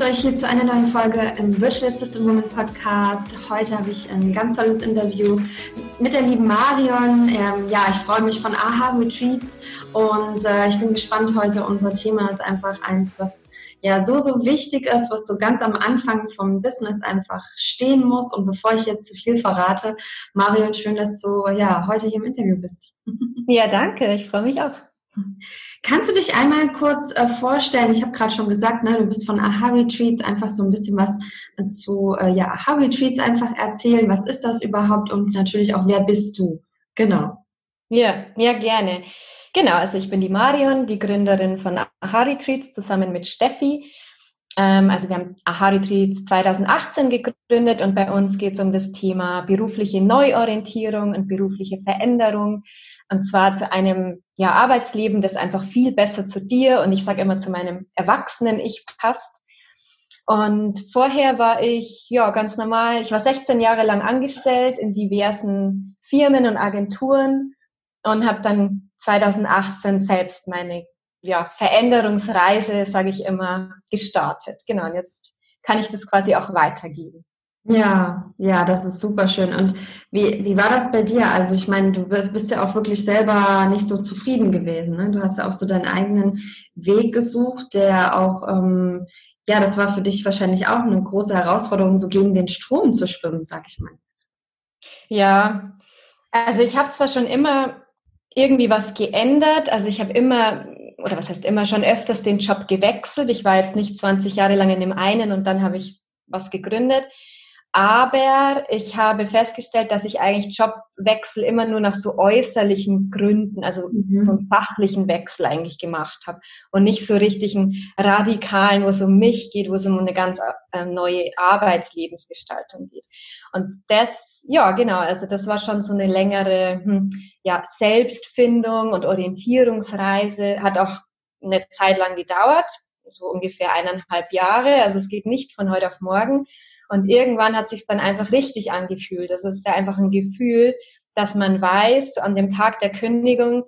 begrüße euch hier zu einer neuen Folge im Virtual Assistant Woman Podcast. Heute habe ich ein ganz tolles Interview mit der lieben Marion. Ähm, ja, ich freue mich von AHA Retreats und äh, ich bin gespannt heute. Unser Thema ist einfach eins, was ja so, so wichtig ist, was so ganz am Anfang vom Business einfach stehen muss. Und bevor ich jetzt zu viel verrate, Marion, schön, dass du ja heute hier im Interview bist. Ja, danke. Ich freue mich auch. Kannst du dich einmal kurz äh, vorstellen? Ich habe gerade schon gesagt, ne, du bist von Aha Retreats, einfach so ein bisschen was zu äh, ja, Aha Retreats einfach erzählen. Was ist das überhaupt und natürlich auch, wer bist du? Genau. Ja, ja, gerne. Genau, also ich bin die Marion, die Gründerin von Aha Retreats zusammen mit Steffi. Ähm, also wir haben Aha Retreats 2018 gegründet und bei uns geht es um das Thema berufliche Neuorientierung und berufliche Veränderung. Und zwar zu einem ja, Arbeitsleben, das einfach viel besser zu dir und ich sage immer zu meinem erwachsenen Ich passt. Und vorher war ich ja ganz normal, ich war 16 Jahre lang angestellt in diversen Firmen und Agenturen und habe dann 2018 selbst meine ja, Veränderungsreise, sage ich immer, gestartet. Genau, und jetzt kann ich das quasi auch weitergeben. Ja, ja, das ist super schön. Und wie, wie war das bei dir? Also ich meine, du bist ja auch wirklich selber nicht so zufrieden gewesen. Ne? Du hast ja auch so deinen eigenen Weg gesucht, der auch, ähm, ja, das war für dich wahrscheinlich auch eine große Herausforderung, so gegen den Strom zu schwimmen, sag ich mal. Ja, also ich habe zwar schon immer irgendwie was geändert. Also ich habe immer, oder was heißt immer, schon öfters den Job gewechselt. Ich war jetzt nicht 20 Jahre lang in dem einen und dann habe ich was gegründet. Aber ich habe festgestellt, dass ich eigentlich Jobwechsel immer nur nach so äußerlichen Gründen, also mhm. so einen fachlichen Wechsel eigentlich gemacht habe und nicht so richtig einen radikalen, wo es um mich geht, wo es um eine ganz äh, neue Arbeitslebensgestaltung geht. Und das, ja, genau, also das war schon so eine längere hm, ja, Selbstfindung und Orientierungsreise, hat auch eine Zeit lang gedauert, so ungefähr eineinhalb Jahre. Also es geht nicht von heute auf morgen. Und irgendwann hat sich dann einfach richtig angefühlt. Das ist ja einfach ein Gefühl, dass man weiß, an dem Tag der Kündigung,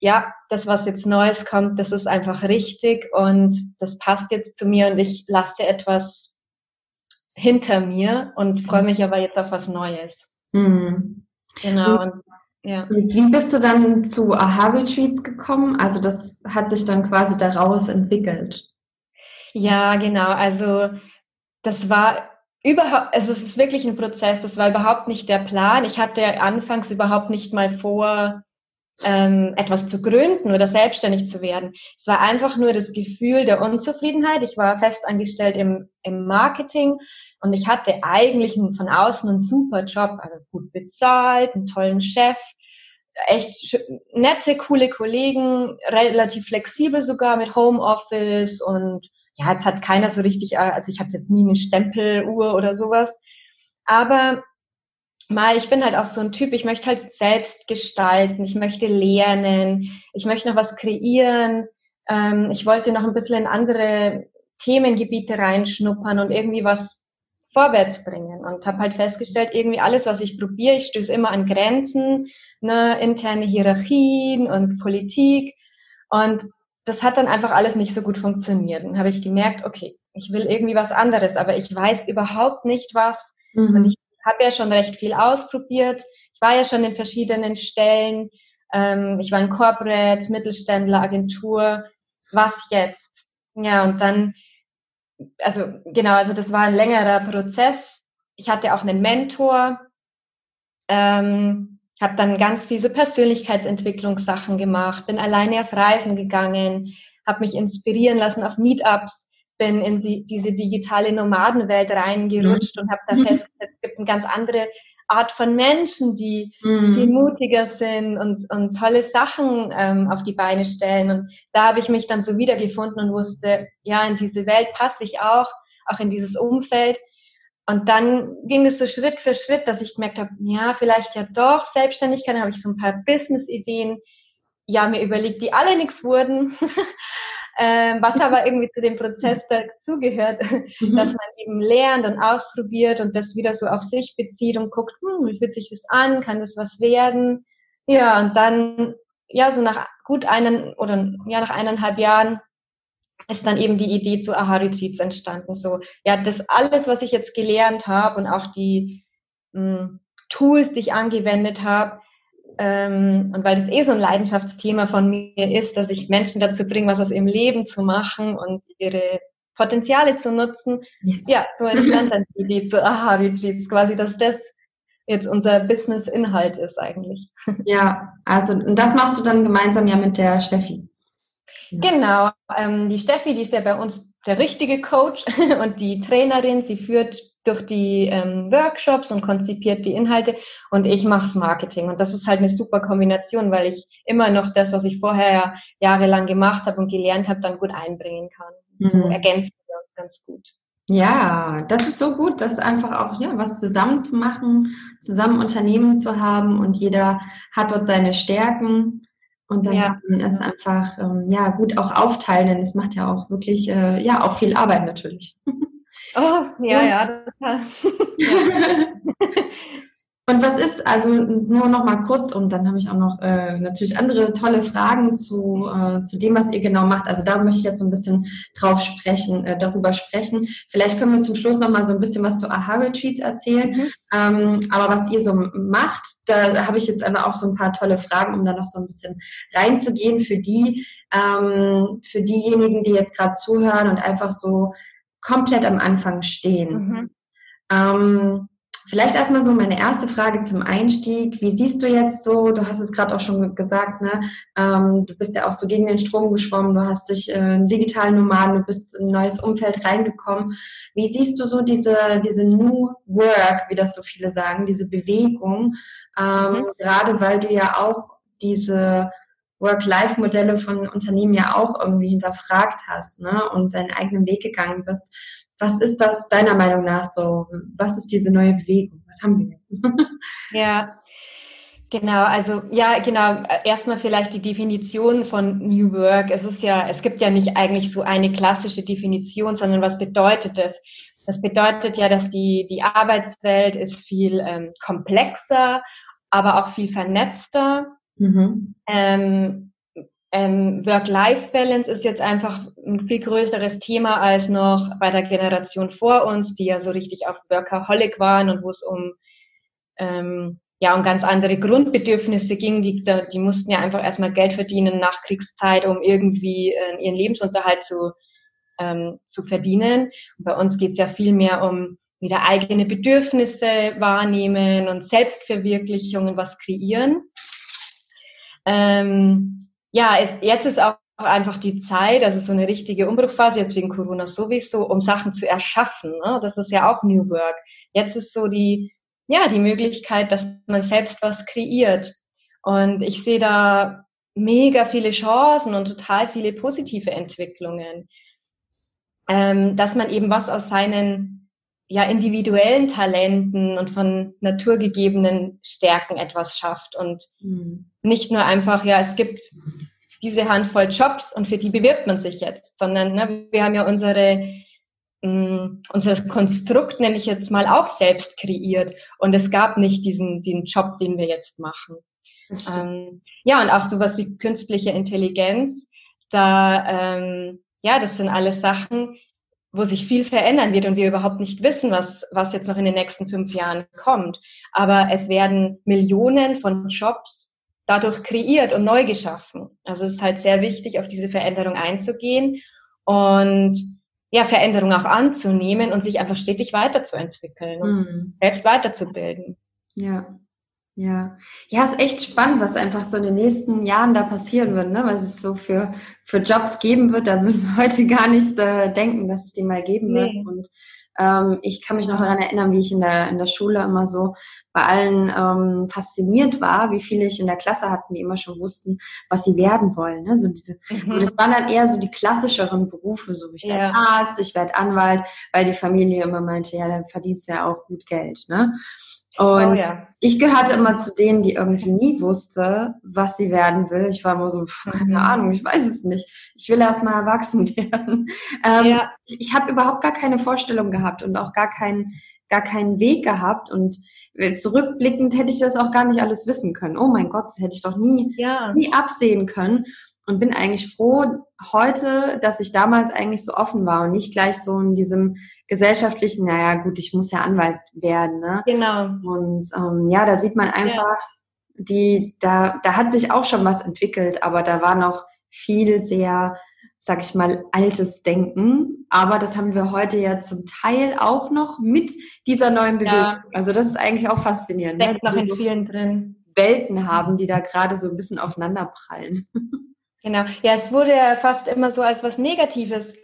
ja, das, was jetzt Neues kommt, das ist einfach richtig und das passt jetzt zu mir und ich lasse etwas hinter mir und freue mich aber jetzt auf was Neues. Mhm. Genau. Und, ja. Wie bist du dann zu Aha Retreats gekommen? Also das hat sich dann quasi daraus entwickelt. Ja, genau. Also das war überhaupt, also es ist wirklich ein Prozess, das war überhaupt nicht der Plan. Ich hatte anfangs überhaupt nicht mal vor, ähm, etwas zu gründen oder selbstständig zu werden. Es war einfach nur das Gefühl der Unzufriedenheit. Ich war festangestellt im, im Marketing und ich hatte eigentlich von außen einen super Job, also gut bezahlt, einen tollen Chef, echt nette, coole Kollegen, relativ flexibel sogar mit Homeoffice und ja, jetzt hat keiner so richtig, äh, also ich hatte jetzt nie eine Stempeluhr oder sowas. Aber mal, ich bin halt auch so ein Typ, ich möchte halt selbst gestalten, ich möchte lernen, ich möchte noch was kreieren. Ähm, ich wollte noch ein bisschen in andere Themengebiete reinschnuppern und irgendwie was vorwärts bringen und habe halt festgestellt, irgendwie alles, was ich probiere, ich stöße immer an Grenzen, ne, interne Hierarchien und Politik und das hat dann einfach alles nicht so gut funktioniert. Und habe ich gemerkt, okay, ich will irgendwie was anderes, aber ich weiß überhaupt nicht was. Mhm. Und ich habe ja schon recht viel ausprobiert. Ich war ja schon in verschiedenen Stellen. Ähm, ich war in Corporate, Mittelständler, Agentur. Was jetzt? Ja, und dann, also genau, also das war ein längerer Prozess. Ich hatte auch einen Mentor. Ähm, habe dann ganz viele Persönlichkeitsentwicklungssachen gemacht, bin alleine auf Reisen gegangen, habe mich inspirieren lassen auf Meetups, bin in die, diese digitale Nomadenwelt reingerutscht mhm. und habe da festgestellt, es gibt eine ganz andere Art von Menschen, die mhm. viel mutiger sind und, und tolle Sachen ähm, auf die Beine stellen. Und da habe ich mich dann so wiedergefunden und wusste, ja, in diese Welt passe ich auch, auch in dieses Umfeld. Und dann ging es so Schritt für Schritt, dass ich gemerkt habe, ja, vielleicht ja doch Selbstständigkeit, dann habe ich so ein paar Business-Ideen, ja, mir überlegt, die alle nichts wurden, äh, was aber irgendwie zu dem Prozess dazugehört, mhm. dass man eben lernt und ausprobiert und das wieder so auf sich bezieht und guckt, hm, wie fühlt sich das an, kann das was werden? Ja, und dann, ja, so nach gut einen oder ja, nach eineinhalb Jahren ist dann eben die Idee zu Aha-Retreats entstanden. So, ja, das alles, was ich jetzt gelernt habe und auch die mh, hm, Tools, die ich angewendet habe, ähm, und weil das eh so ein Leidenschaftsthema von mir ist, dass ich Menschen dazu bringe, was aus ihrem Leben zu machen und ihre Potenziale zu nutzen. Yes. Ja, so entstand dann die Idee zu Aha-Retreats, quasi, dass das jetzt unser Business-Inhalt ist eigentlich. Ja, also das machst du dann gemeinsam ja mit der Steffi. Genau, ähm, die Steffi, die ist ja bei uns der richtige Coach und die Trainerin. Sie führt durch die ähm, Workshops und konzipiert die Inhalte und ich mache Marketing. Und das ist halt eine super Kombination, weil ich immer noch das, was ich vorher jahrelang gemacht habe und gelernt habe, dann gut einbringen kann. Mhm. So ergänzen wir uns ganz gut. Ja, das ist so gut, das einfach auch ja, was zusammen zu machen, zusammen Unternehmen zu haben und jeder hat dort seine Stärken und dann ja. kann man es einfach ähm, ja, gut auch aufteilen, denn es macht ja auch wirklich äh, ja auch viel Arbeit natürlich. Oh, ja ja. Und was ist, also nur noch mal kurz, und dann habe ich auch noch äh, natürlich andere tolle Fragen zu, äh, zu dem, was ihr genau macht. Also da möchte ich jetzt so ein bisschen drauf sprechen, äh, darüber sprechen. Vielleicht können wir zum Schluss noch mal so ein bisschen was zu Aha-Retreats erzählen. Mhm. Ähm, aber was ihr so macht, da habe ich jetzt einfach auch so ein paar tolle Fragen, um da noch so ein bisschen reinzugehen für die, ähm, für diejenigen, die jetzt gerade zuhören und einfach so komplett am Anfang stehen. Mhm. Ähm, Vielleicht erstmal so meine erste Frage zum Einstieg. Wie siehst du jetzt so, du hast es gerade auch schon gesagt, ne? Ähm, du bist ja auch so gegen den Strom geschwommen, du hast dich äh, digitalen Nomaden, du bist in ein neues Umfeld reingekommen. Wie siehst du so diese, diese New Work, wie das so viele sagen, diese Bewegung, ähm, mhm. gerade weil du ja auch diese Work-Life-Modelle von Unternehmen ja auch irgendwie hinterfragt hast ne? und deinen eigenen Weg gegangen bist. Was ist das deiner Meinung nach so? Was ist diese neue Bewegung? Was haben wir jetzt? ja, Genau, also ja, genau. Erstmal vielleicht die Definition von New Work. Es ist ja, es gibt ja nicht eigentlich so eine klassische Definition, sondern was bedeutet das? Das bedeutet ja, dass die die Arbeitswelt ist viel ähm, komplexer, aber auch viel vernetzter. Mhm. Ähm, ähm, Work-Life-Balance ist jetzt einfach ein viel größeres Thema als noch bei der Generation vor uns, die ja so richtig auf Workaholic waren und wo es um ähm, ja um ganz andere Grundbedürfnisse ging. Die, die mussten ja einfach erstmal Geld verdienen nach Kriegszeit, um irgendwie äh, ihren Lebensunterhalt zu, ähm, zu verdienen. Und bei uns geht es ja viel mehr um wieder eigene Bedürfnisse wahrnehmen und Selbstverwirklichung und was kreieren. Ähm, ja, jetzt ist auch einfach die Zeit, also so eine richtige Umbruchphase, jetzt wegen Corona sowieso, um Sachen zu erschaffen. Ne? Das ist ja auch New Work. Jetzt ist so die, ja, die Möglichkeit, dass man selbst was kreiert. Und ich sehe da mega viele Chancen und total viele positive Entwicklungen. Ähm, dass man eben was aus seinen ja, individuellen Talenten und von naturgegebenen Stärken etwas schafft und mhm. nicht nur einfach, ja, es gibt diese Handvoll Jobs und für die bewirbt man sich jetzt, sondern ne, wir haben ja unsere mh, mm, unser Konstrukt, nenne ich jetzt mal, auch selbst kreiert und es gab nicht diesen, den Job, den wir jetzt machen. Ähm, ja, und auch sowas wie künstliche Intelligenz, da, ähm, ja, das sind alles Sachen, wo sich viel verändern wird und wir überhaupt nicht wissen, was, was jetzt noch in den nächsten fünf Jahren kommt. Aber es werden Millionen von Jobs dadurch kreiert und neu geschaffen. Also es ist halt sehr wichtig, auf diese Veränderung einzugehen und ja, Veränderung auch anzunehmen und sich einfach stetig weiterzuentwickeln und mhm. selbst weiterzubilden. Ja. Ja, ja, ist echt spannend, was einfach so in den nächsten Jahren da passieren wird, ne? was es so für, für Jobs geben wird. Da würden wir heute gar nicht äh, denken, dass es die mal geben nee. wird. Und ähm, ich kann mich noch daran erinnern, wie ich in der, in der Schule immer so bei allen ähm, fasziniert war, wie viele ich in der Klasse hatten, die immer schon wussten, was sie werden wollen. Ne? So diese, mhm. Und das waren dann eher so die klassischeren Berufe, so ich werde ja. Arzt, ich werde Anwalt, weil die Familie immer meinte, ja, dann verdienst du ja auch gut Geld. Ne? Und oh, ja. ich gehörte immer zu denen, die irgendwie nie wusste, was sie werden will. Ich war immer so, pff, keine mhm. Ahnung, ich weiß es nicht. Ich will erst mal erwachsen werden. Ähm, ja. Ich, ich habe überhaupt gar keine Vorstellung gehabt und auch gar keinen gar keinen Weg gehabt und zurückblickend hätte ich das auch gar nicht alles wissen können. Oh mein Gott, das hätte ich doch nie, ja. nie absehen können. Und bin eigentlich froh heute, dass ich damals eigentlich so offen war und nicht gleich so in diesem gesellschaftlichen, naja gut, ich muss ja Anwalt werden. Ne? Genau. Und ähm, ja, da sieht man einfach, ja. die, da, da hat sich auch schon was entwickelt, aber da war noch viel sehr, sag ich mal, altes Denken. Aber das haben wir heute ja zum Teil auch noch mit dieser neuen Bewegung. Ja. Also das ist eigentlich auch faszinierend. Ne? noch in vielen drin. Welten haben, die da gerade so ein bisschen aufeinander prallen. Genau. Ja, es wurde ja fast immer so als was Negatives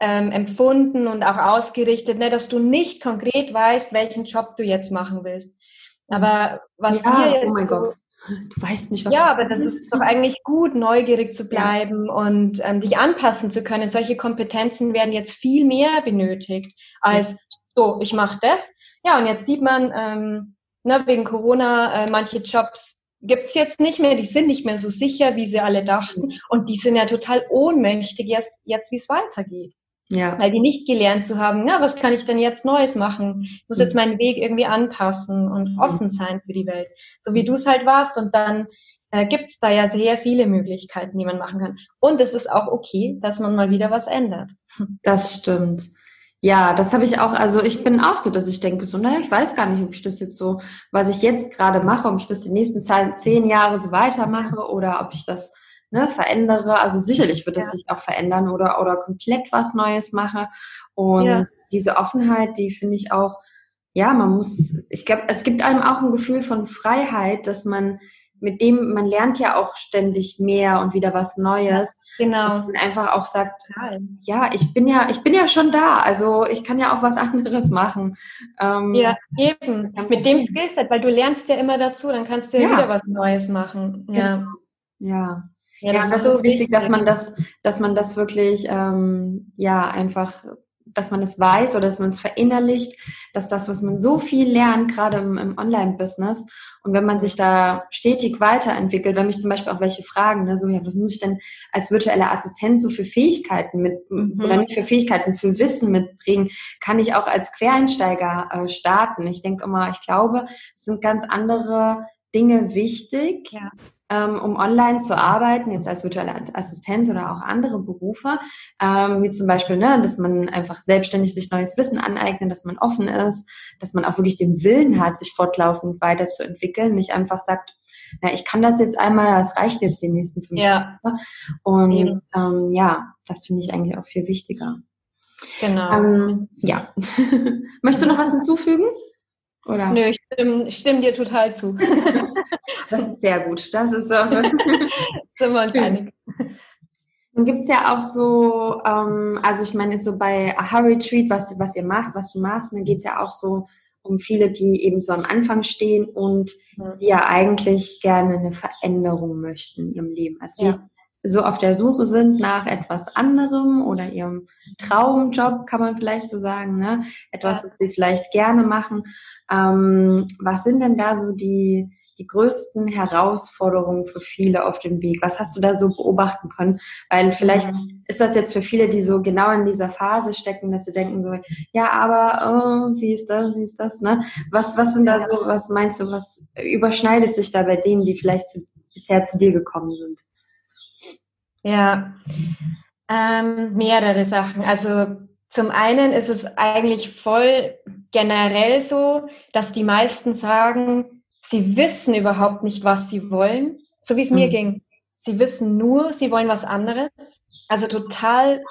ähm, empfunden und auch ausgerichtet, ne, dass du nicht konkret weißt, welchen Job du jetzt machen willst. Aber was ja, wir jetzt oh mein Gott. Du weißt nicht, was Ja, aber das ist doch eigentlich gut, neugierig zu bleiben ja. und ähm, dich anpassen zu können. Solche Kompetenzen werden jetzt viel mehr benötigt als so, ich mache das. Ja, und jetzt sieht man ähm, ne, wegen Corona äh, manche Jobs gibt's jetzt nicht mehr, die sind nicht mehr so sicher, wie sie alle dachten. Und die sind ja total ohnmächtig jetzt, jetzt wie es weitergeht. Ja. Weil die nicht gelernt zu haben, na, was kann ich denn jetzt Neues machen? Ich muss jetzt mhm. meinen Weg irgendwie anpassen und mhm. offen sein für die Welt. So wie du es halt warst. Und dann äh, gibt es da ja sehr viele Möglichkeiten, die man machen kann. Und es ist auch okay, dass man mal wieder was ändert. Das stimmt. Ja, das habe ich auch, also ich bin auch so, dass ich denke, so, naja, ich weiß gar nicht, ob ich das jetzt so, was ich jetzt gerade mache, ob ich das die nächsten zehn Jahre so weitermache oder ob ich das ne, verändere. Also sicherlich wird es ja. sich auch verändern oder, oder komplett was Neues mache. Und ja. diese Offenheit, die finde ich auch, ja, man muss, ich glaube, es gibt einem auch ein Gefühl von Freiheit, dass man mit dem, man lernt ja auch ständig mehr und wieder was Neues. Genau. Und einfach auch sagt, ja, ich bin ja, ich bin ja schon da, also ich kann ja auch was anderes machen. Ähm, ja, eben. Mit dem Skillset, weil du lernst ja immer dazu, dann kannst du ja, ja. wieder was Neues machen. Ja. Genau. Ja. Ja, das, ja, das ist, so wichtig, dass man das, dass man das wirklich, ähm, ja, einfach, dass man es weiß oder dass man es verinnerlicht, dass das, was man so viel lernt, gerade im, im Online-Business, und wenn man sich da stetig weiterentwickelt, wenn mich zum Beispiel auch welche fragen, ne, so, ja, was muss ich denn als virtuelle Assistent so für Fähigkeiten mit, mhm. oder nicht für Fähigkeiten, für Wissen mitbringen, kann ich auch als Quereinsteiger äh, starten? Ich denke immer, ich glaube, es sind ganz andere Dinge wichtig. Ja um online zu arbeiten, jetzt als virtuelle Assistenz oder auch andere Berufe, ähm, wie zum Beispiel, ne, dass man einfach selbstständig sich neues Wissen aneignet, dass man offen ist, dass man auch wirklich den Willen hat, sich fortlaufend weiterzuentwickeln, nicht einfach sagt, na, ich kann das jetzt einmal, das reicht jetzt die nächsten fünf ja. Jahre. Und ähm, ja, das finde ich eigentlich auch viel wichtiger. Genau. Ähm, ja. Möchtest du noch was hinzufügen? Oder? Nö, ich stimme, ich stimme dir total zu. das ist sehr gut. Das ist so. Sind wir uns einig. Dann gibt es ja auch so, ähm, also ich meine so bei Aha Retreat, was, was ihr macht, was du machst, dann geht es ja auch so um viele, die eben so am Anfang stehen und die ja eigentlich gerne eine Veränderung möchten in ihrem Leben. Also die ja. so auf der Suche sind nach etwas anderem oder ihrem Traumjob, kann man vielleicht so sagen, ne? Etwas, was sie vielleicht gerne machen ähm, was sind denn da so die, die größten Herausforderungen für viele auf dem Weg? Was hast du da so beobachten können? Weil vielleicht mhm. ist das jetzt für viele, die so genau in dieser Phase stecken, dass sie denken so, ja, aber oh, wie ist das, wie ist das, ne? Was, was sind da so, was meinst du, was überschneidet sich da bei denen, die vielleicht zu, bisher zu dir gekommen sind? Ja, ähm, mehrere Sachen. Also zum einen ist es eigentlich voll generell so, dass die meisten sagen, sie wissen überhaupt nicht, was sie wollen, so wie es mhm. mir ging. Sie wissen nur, sie wollen was anderes, also total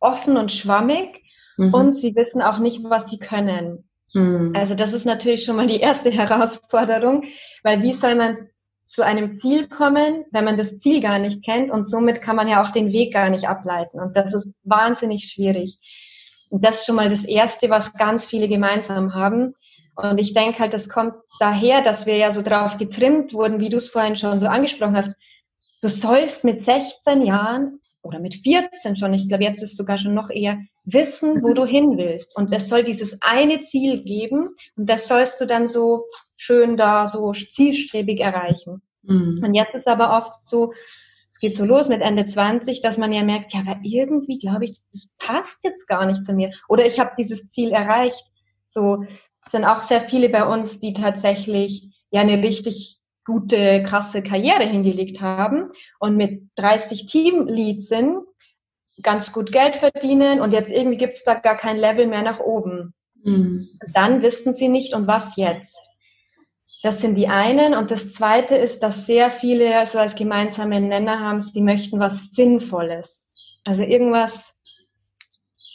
offen und schwammig mhm. und sie wissen auch nicht, was sie können. Mhm. Also das ist natürlich schon mal die erste Herausforderung, weil wie soll man zu einem Ziel kommen, wenn man das Ziel gar nicht kennt und somit kann man ja auch den Weg gar nicht ableiten und das ist wahnsinnig schwierig. Und das ist schon mal das Erste, was ganz viele gemeinsam haben. Und ich denke halt, das kommt daher, dass wir ja so drauf getrimmt wurden, wie du es vorhin schon so angesprochen hast. Du sollst mit 16 Jahren oder mit 14 schon, ich glaube, jetzt ist sogar schon noch eher, wissen, wo du hin willst. Und es soll dieses eine Ziel geben und das sollst du dann so schön da so zielstrebig erreichen. Mhm. Und jetzt ist aber oft so, es geht so los mit Ende 20, dass man ja merkt, ja, aber irgendwie glaube ich, das passt jetzt gar nicht zu mir. Oder ich habe dieses Ziel erreicht. So sind auch sehr viele bei uns, die tatsächlich ja eine richtig gute, krasse Karriere hingelegt haben und mit 30 Teamleads sind, ganz gut Geld verdienen und jetzt irgendwie gibt es da gar kein Level mehr nach oben. Mhm. Dann wissen sie nicht, um was jetzt. Das sind die einen. Und das zweite ist, dass sehr viele so als gemeinsame Nenner haben, sie möchten was Sinnvolles. Also irgendwas,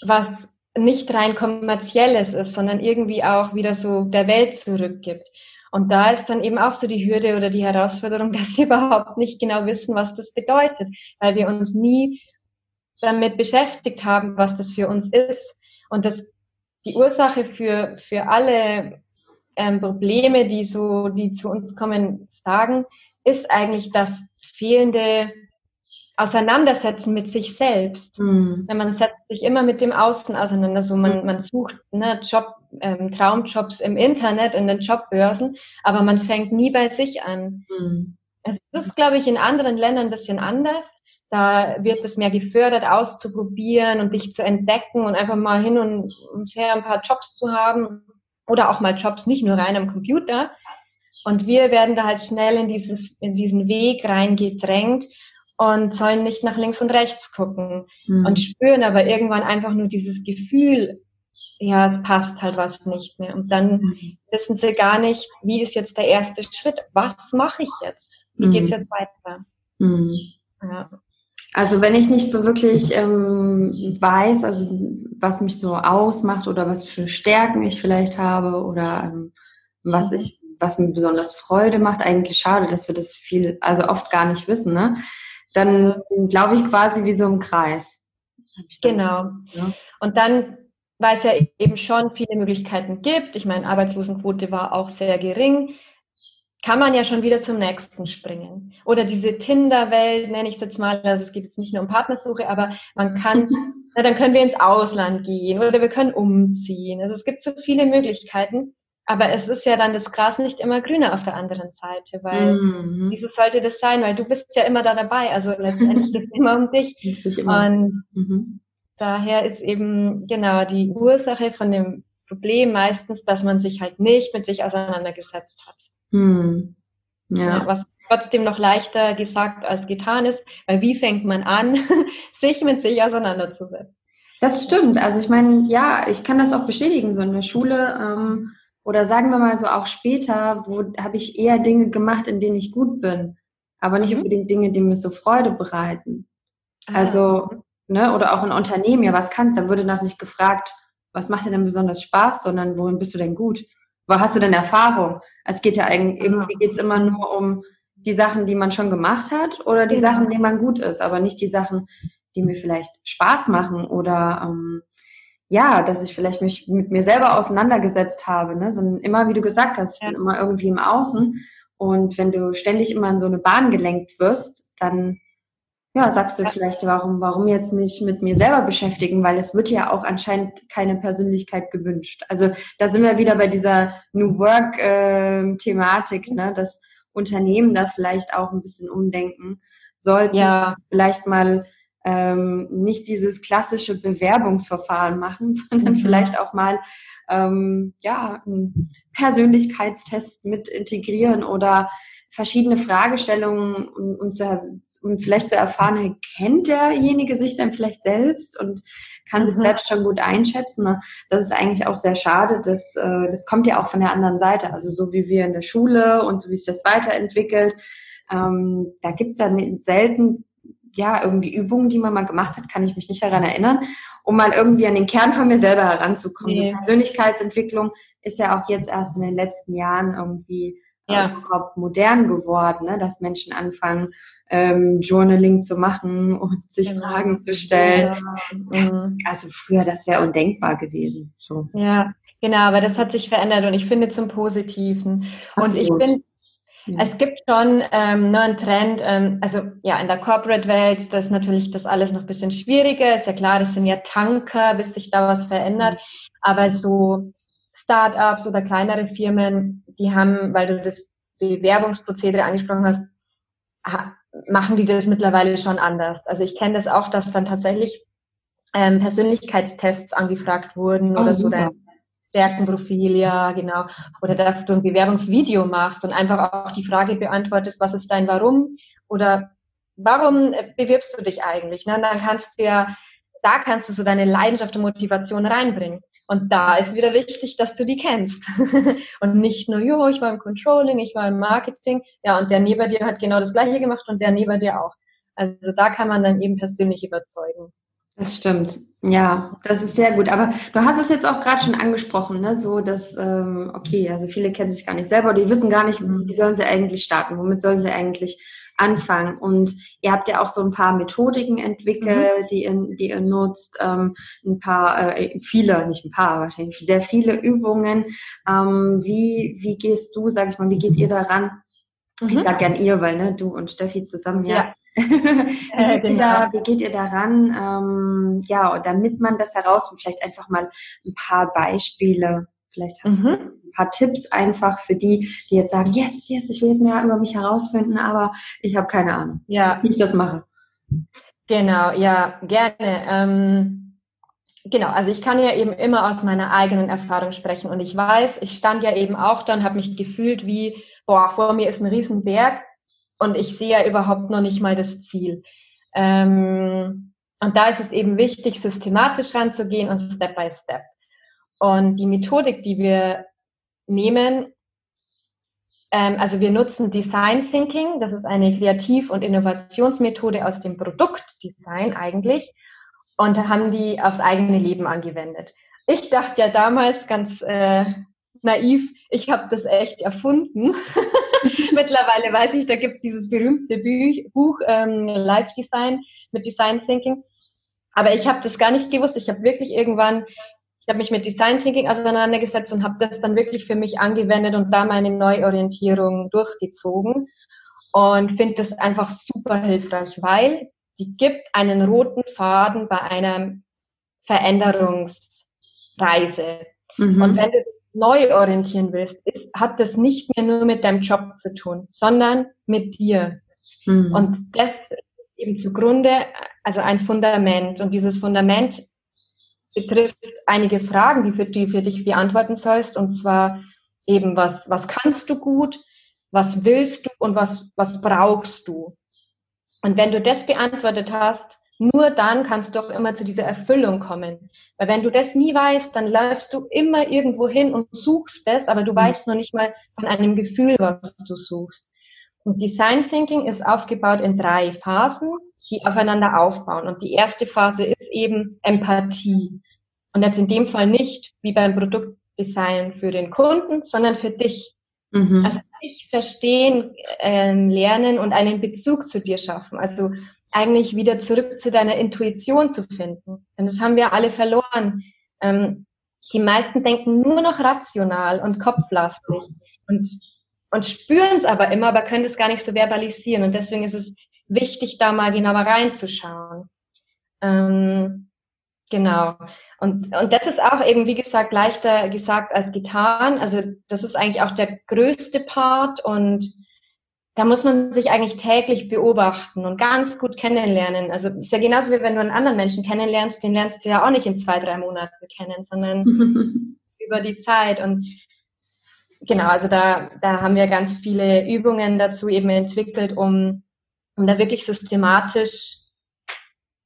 was nicht rein kommerzielles ist, sondern irgendwie auch wieder so der Welt zurückgibt. Und da ist dann eben auch so die Hürde oder die Herausforderung, dass sie überhaupt nicht genau wissen, was das bedeutet, weil wir uns nie damit beschäftigt haben, was das für uns ist. Und das, die Ursache für, für alle ähm, Probleme, die so, die zu uns kommen, sagen, ist eigentlich das fehlende Auseinandersetzen mit sich selbst. Mhm. Man setzt sich immer mit dem Außen auseinander. So man, man sucht ne, Job, ähm, Traumjobs im Internet, in den Jobbörsen, aber man fängt nie bei sich an. Mhm. Es ist, glaube ich, in anderen Ländern ein bisschen anders. Da wird es mehr gefördert, auszuprobieren und dich zu entdecken und einfach mal hin und, und her ein paar Jobs zu haben oder auch mal Jobs nicht nur rein am Computer. Und wir werden da halt schnell in dieses, in diesen Weg reingedrängt und sollen nicht nach links und rechts gucken mhm. und spüren aber irgendwann einfach nur dieses Gefühl, ja, es passt halt was nicht mehr. Und dann mhm. wissen sie gar nicht, wie ist jetzt der erste Schritt? Was mache ich jetzt? Wie mhm. geht's jetzt weiter? Mhm. Ja. Also wenn ich nicht so wirklich ähm, weiß, also was mich so ausmacht oder was für Stärken ich vielleicht habe oder ähm, was mhm. ich, was mir besonders Freude macht, eigentlich schade, dass wir das viel, also oft gar nicht wissen, ne? Dann laufe ich quasi wie so im Kreis. Genau. Ja. Und dann, weil es ja eben schon viele Möglichkeiten gibt, ich meine, Arbeitslosenquote war auch sehr gering, kann man ja schon wieder zum nächsten springen. Oder diese Tinder-Welt, nenne ich es jetzt mal, also es geht jetzt nicht nur um Partnersuche, aber man kann, na, dann können wir ins Ausland gehen oder wir können umziehen. Also es gibt so viele Möglichkeiten, aber es ist ja dann das Gras nicht immer grüner auf der anderen Seite, weil mhm. wieso sollte das sein? Weil du bist ja immer da dabei, also letztendlich geht es immer um dich. Immer. Und mhm. daher ist eben genau die Ursache von dem Problem meistens, dass man sich halt nicht mit sich auseinandergesetzt hat. Hm. Ja. ja. Was trotzdem noch leichter gesagt als getan ist, weil wie fängt man an, sich mit sich auseinanderzusetzen? Das stimmt. Also ich meine, ja, ich kann das auch bestätigen, so in der Schule ähm, oder sagen wir mal so auch später, wo habe ich eher Dinge gemacht, in denen ich gut bin, aber nicht mhm. unbedingt Dinge, die mir so Freude bereiten. Ah. Also, ne, oder auch in Unternehmen, ja, was kannst, dann wurde noch nicht gefragt, was macht dir denn besonders Spaß, sondern worin bist du denn gut? Wo hast du denn Erfahrung? Es geht ja eigentlich, irgendwie geht's immer nur um die Sachen, die man schon gemacht hat oder die genau. Sachen, die man gut ist, aber nicht die Sachen, die mir vielleicht Spaß machen oder ähm, ja, dass ich vielleicht mich mit mir selber auseinandergesetzt habe, ne? sondern immer, wie du gesagt hast, ich ja. bin immer irgendwie im Außen und wenn du ständig immer in so eine Bahn gelenkt wirst, dann ja, sagst du vielleicht, warum, warum jetzt nicht mit mir selber beschäftigen, weil es wird ja auch anscheinend keine Persönlichkeit gewünscht. Also da sind wir wieder bei dieser New Work-Thematik, äh, ne, dass Unternehmen da vielleicht auch ein bisschen umdenken sollten, ja. vielleicht mal ähm, nicht dieses klassische Bewerbungsverfahren machen, sondern mhm. vielleicht auch mal ähm, ja einen Persönlichkeitstest mit integrieren oder verschiedene Fragestellungen, um, um, zu, um vielleicht zu erfahren, kennt derjenige sich denn vielleicht selbst und kann sich mhm. selbst schon gut einschätzen. Das ist eigentlich auch sehr schade. Das, äh, das kommt ja auch von der anderen Seite. Also so wie wir in der Schule und so wie sich das weiterentwickelt, ähm, da gibt's dann selten ja, irgendwie Übungen, die man mal gemacht hat, kann ich mich nicht daran erinnern, um mal irgendwie an den Kern von mir selber heranzukommen. Nee. So Persönlichkeitsentwicklung ist ja auch jetzt erst in den letzten Jahren irgendwie ja. überhaupt modern geworden, ne? dass Menschen anfangen, ähm, Journaling zu machen und sich genau. Fragen zu stellen. Ja. Mhm. also früher, das wäre undenkbar gewesen. So. Ja, genau, aber das hat sich verändert und ich finde zum Positiven. Und ich bin ja. Es gibt schon ähm, nur einen Trend, ähm, also ja, in der Corporate-Welt, das ist natürlich das alles noch ein bisschen schwieriger. Ist ja klar, das sind ja Tanker, bis sich da was verändert. Mhm. Aber so Startups oder kleinere Firmen, die haben, weil du das Bewerbungsprozedere angesprochen hast, machen die das mittlerweile schon anders. Also ich kenne das auch, dass dann tatsächlich ähm, Persönlichkeitstests angefragt wurden oh, oder so. Dann, Stärkenprofil, ja, genau. Oder dass du ein Bewerbungsvideo machst und einfach auch die Frage beantwortest, was ist dein Warum? Oder warum bewirbst du dich eigentlich? Ne? Dann kannst du ja, da kannst du so deine Leidenschaft und Motivation reinbringen. Und da ist wieder wichtig, dass du die kennst. und nicht nur, jo, ich war im Controlling, ich war im Marketing, ja, und der neben dir hat genau das Gleiche gemacht und der neben dir auch. Also da kann man dann eben persönlich überzeugen. Das stimmt. Ja, das ist sehr gut. Aber du hast es jetzt auch gerade schon angesprochen, ne? So, dass, ähm, okay, also viele kennen sich gar nicht selber, die wissen gar nicht, wie sollen sie eigentlich starten, womit sollen sie eigentlich anfangen. Und ihr habt ja auch so ein paar Methodiken entwickelt, mhm. die, ihr, die ihr nutzt, ähm, ein paar, äh, viele, nicht ein paar, wahrscheinlich sehr viele Übungen. Ähm, wie, wie gehst du, sag ich mal, wie geht ihr daran? Mhm. Ich sag gern ihr, weil ne, du und Steffi zusammen ja, ja wie, äh, geht genau. da, wie, geht ihr daran? Ähm, ja, damit man das herausfindet, vielleicht einfach mal ein paar Beispiele. Vielleicht hast mhm. du ein paar Tipps einfach für die, die jetzt sagen, yes, yes, ich will jetzt mehr über mich herausfinden, aber ich habe keine Ahnung, ja. wie ich das mache. Genau, ja, gerne. Ähm, genau, also ich kann ja eben immer aus meiner eigenen Erfahrung sprechen und ich weiß, ich stand ja eben auch da und habe mich gefühlt wie, boah, vor mir ist ein Riesenberg und ich sehe ja überhaupt noch nicht mal das Ziel. Ähm, und da ist es eben wichtig, systematisch ranzugehen und Step by Step. Und die Methodik, die wir nehmen, ähm, also wir nutzen Design Thinking, das ist eine Kreativ- und Innovationsmethode aus dem Produktdesign eigentlich und haben die aufs eigene Leben angewendet. Ich dachte ja damals ganz äh, naiv, ich habe das echt erfunden. Mittlerweile weiß ich, da gibt es dieses berühmte Buch, Buch ähm, Life Design mit Design Thinking. Aber ich habe das gar nicht gewusst. Ich habe wirklich irgendwann, ich habe mich mit Design Thinking auseinandergesetzt und habe das dann wirklich für mich angewendet und da meine Neuorientierung durchgezogen und finde das einfach super hilfreich, weil die gibt einen roten Faden bei einer Veränderungsreise. Mhm. Und wenn du neu orientieren willst, ist, hat das nicht mehr nur mit deinem Job zu tun, sondern mit dir. Mhm. Und das eben zugrunde, also ein Fundament. Und dieses Fundament betrifft einige Fragen, die für, die für dich beantworten sollst. Und zwar eben, was, was kannst du gut? Was willst du? Und was, was brauchst du? Und wenn du das beantwortet hast, nur dann kannst du auch immer zu dieser Erfüllung kommen. Weil wenn du das nie weißt, dann läufst du immer irgendwo hin und suchst das, aber du mhm. weißt noch nicht mal von einem Gefühl, was du suchst. Und Design Thinking ist aufgebaut in drei Phasen, die aufeinander aufbauen. Und die erste Phase ist eben Empathie. Und jetzt in dem Fall nicht wie beim Produktdesign für den Kunden, sondern für dich. Mhm. Also dich verstehen, äh, lernen und einen Bezug zu dir schaffen. Also eigentlich wieder zurück zu deiner Intuition zu finden. Denn das haben wir alle verloren. Ähm, die meisten denken nur noch rational und kopflastig und, und spüren es aber immer, aber können es gar nicht so verbalisieren. Und deswegen ist es wichtig, da mal genauer reinzuschauen. Ähm, genau. Und, und das ist auch eben, wie gesagt, leichter gesagt als getan. Also das ist eigentlich auch der größte Part und da muss man sich eigentlich täglich beobachten und ganz gut kennenlernen. Also ist ja genauso wie wenn du einen anderen Menschen kennenlernst, den lernst du ja auch nicht in zwei, drei Monaten kennen, sondern über die Zeit. Und genau, also da, da haben wir ganz viele Übungen dazu eben entwickelt, um, um da wirklich systematisch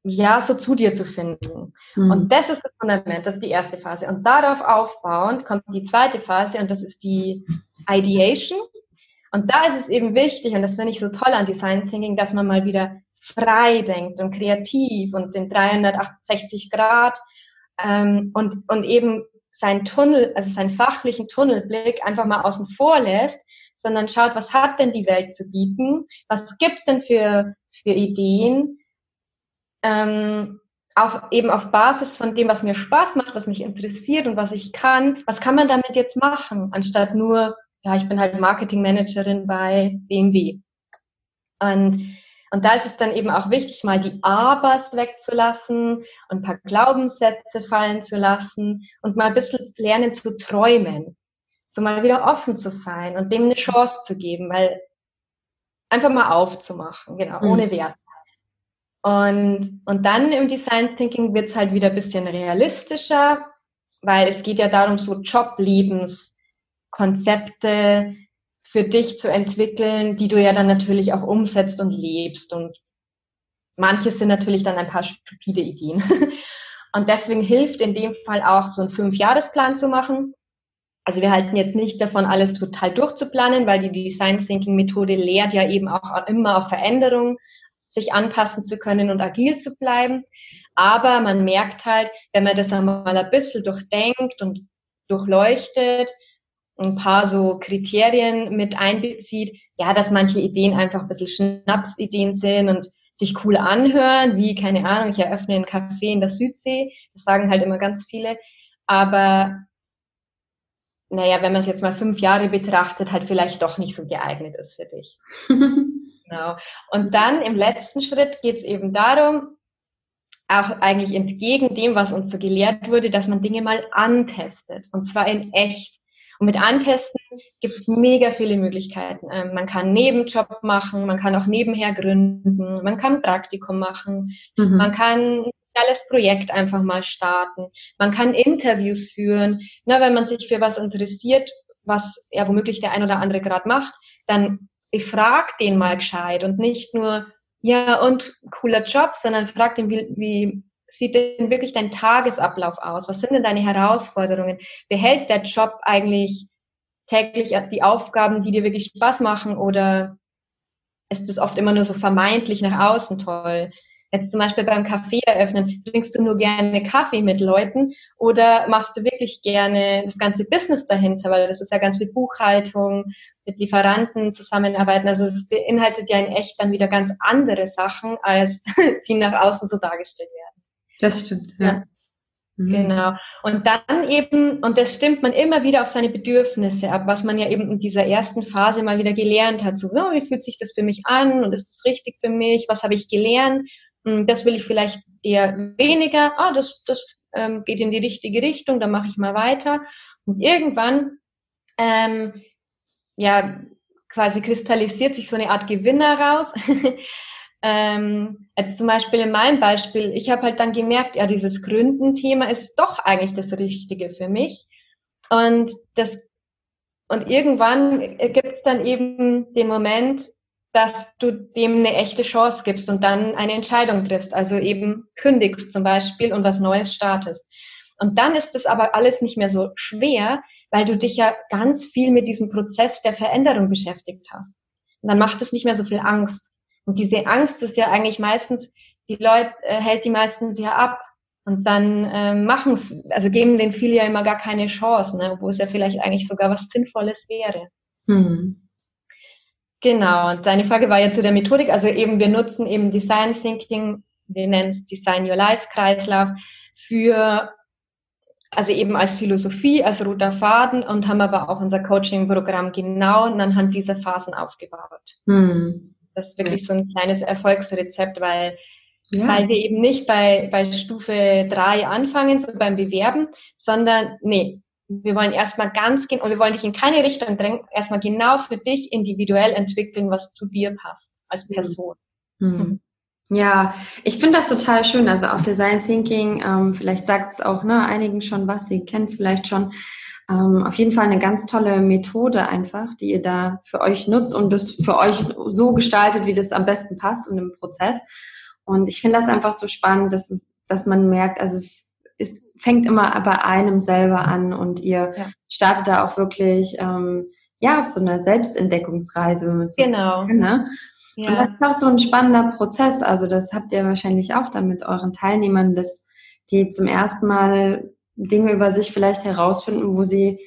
ja, so zu dir zu finden. Mhm. Und das ist das Fundament, das ist die erste Phase. Und darauf aufbauend kommt die zweite Phase und das ist die Ideation. Und da ist es eben wichtig, und das finde ich so toll an Design Thinking, dass man mal wieder frei denkt und kreativ und den 360 Grad ähm, und, und eben seinen Tunnel, also seinen fachlichen Tunnelblick einfach mal außen vor lässt, sondern schaut, was hat denn die Welt zu bieten, was gibt's denn für, für Ideen, ähm, auf, eben auf Basis von dem, was mir Spaß macht, was mich interessiert und was ich kann, was kann man damit jetzt machen, anstatt nur ja, ich bin halt Marketingmanagerin bei BMW. Und, und da ist es dann eben auch wichtig, mal die Abers wegzulassen und ein paar Glaubenssätze fallen zu lassen und mal ein bisschen lernen zu träumen. So mal wieder offen zu sein und dem eine Chance zu geben, weil einfach mal aufzumachen, genau, mhm. ohne Wert. Und, und dann im Design Thinking wird es halt wieder ein bisschen realistischer weil es geht ja darum, so Joblebenskonzepte für dich zu entwickeln, die du ja dann natürlich auch umsetzt und lebst. Und manches sind natürlich dann ein paar stupide Ideen. Und deswegen hilft in dem Fall auch so ein Fünfjahresplan zu machen. Also wir halten jetzt nicht davon, alles total durchzuplanen, weil die Design Thinking Methode lehrt ja eben auch immer auf Veränderungen, sich anpassen zu können und agil zu bleiben. Aber man merkt halt, wenn man das einmal ein bisschen durchdenkt und durchleuchtet, ein paar so Kriterien mit einbezieht, ja, dass manche Ideen einfach ein bisschen Schnapsideen sind und sich cool anhören, wie, keine Ahnung, ich eröffne einen Café in der Südsee. Das sagen halt immer ganz viele. Aber naja, wenn man es jetzt mal fünf Jahre betrachtet, halt vielleicht doch nicht so geeignet ist für dich. genau. Und dann im letzten Schritt geht es eben darum, auch eigentlich entgegen dem, was uns so gelehrt wurde, dass man Dinge mal antestet. Und zwar in echt. Und mit Antesten gibt es mega viele Möglichkeiten. Ähm, man kann Nebenjob machen, man kann auch nebenher gründen, man kann Praktikum machen, mhm. man kann ein alles Projekt einfach mal starten, man kann Interviews führen. Na, wenn man sich für was interessiert, was ja womöglich der ein oder andere gerade macht, dann befrag den mal gescheit und nicht nur, ja, und cooler Job, sondern frag den, wie, wie sieht denn wirklich dein Tagesablauf aus? Was sind denn deine Herausforderungen? Behält der Job eigentlich täglich die Aufgaben, die dir wirklich Spaß machen oder ist es oft immer nur so vermeintlich nach außen toll? Jetzt zum Beispiel beim Kaffee eröffnen, trinkst du nur gerne Kaffee mit Leuten oder machst du wirklich gerne das ganze Business dahinter, weil das ist ja ganz viel Buchhaltung, mit Lieferanten zusammenarbeiten. Also es beinhaltet ja in echt dann wieder ganz andere Sachen, als die nach außen so dargestellt werden. Das stimmt, ja. ja. Mhm. Genau. Und dann eben, und das stimmt man immer wieder auf seine Bedürfnisse ab, was man ja eben in dieser ersten Phase mal wieder gelernt hat. So, oh, wie fühlt sich das für mich an und ist das richtig für mich? Was habe ich gelernt? Hm, das will ich vielleicht eher weniger. Ah, das, das ähm, geht in die richtige Richtung, dann mache ich mal weiter. Und irgendwann, ähm, ja, quasi kristallisiert sich so eine Art Gewinner raus. Ähm, jetzt zum Beispiel in meinem Beispiel, ich habe halt dann gemerkt, ja, dieses Gründen-Thema ist doch eigentlich das Richtige für mich. Und das und irgendwann gibt es dann eben den Moment, dass du dem eine echte Chance gibst und dann eine Entscheidung triffst, also eben kündigst zum Beispiel und was Neues startest. Und dann ist das aber alles nicht mehr so schwer, weil du dich ja ganz viel mit diesem Prozess der Veränderung beschäftigt hast. Und dann macht es nicht mehr so viel Angst. Und diese Angst ist ja eigentlich meistens, die Leute äh, hält die meistens ja ab. Und dann äh, machen es, also geben den viele ja immer gar keine Chance, ne, wo es ja vielleicht eigentlich sogar was Sinnvolles wäre. Hm. Genau, und deine Frage war ja zu der Methodik. Also eben, wir nutzen eben Design Thinking, wir nennen es Design Your Life Kreislauf für, also eben als Philosophie, als roter Faden und haben aber auch unser Coaching-Programm genau anhand dieser Phasen aufgebaut. Hm. Das ist wirklich so ein kleines Erfolgsrezept, weil, ja. weil wir eben nicht bei, bei Stufe drei anfangen, so beim Bewerben, sondern nee, wir wollen erstmal ganz genau, wir wollen dich in keine Richtung drängen, erstmal genau für dich individuell entwickeln, was zu dir passt als mhm. Person. Mhm. Ja, ich finde das total schön. Also auch Design Thinking, ähm, vielleicht sagt es auch ne, einigen schon was, sie kennen es vielleicht schon. Ähm, auf jeden Fall eine ganz tolle Methode einfach, die ihr da für euch nutzt und das für euch so gestaltet, wie das am besten passt in dem Prozess. Und ich finde das einfach so spannend, dass, dass man merkt, also es, es fängt immer bei einem selber an und ihr ja. startet da auch wirklich ähm, ja auf so einer Selbstentdeckungsreise, wenn man so genau. Sagt, ne? Ja. Und das ist auch so ein spannender Prozess. Also das habt ihr wahrscheinlich auch dann mit euren Teilnehmern, dass die zum ersten Mal Dinge über sich vielleicht herausfinden, wo sie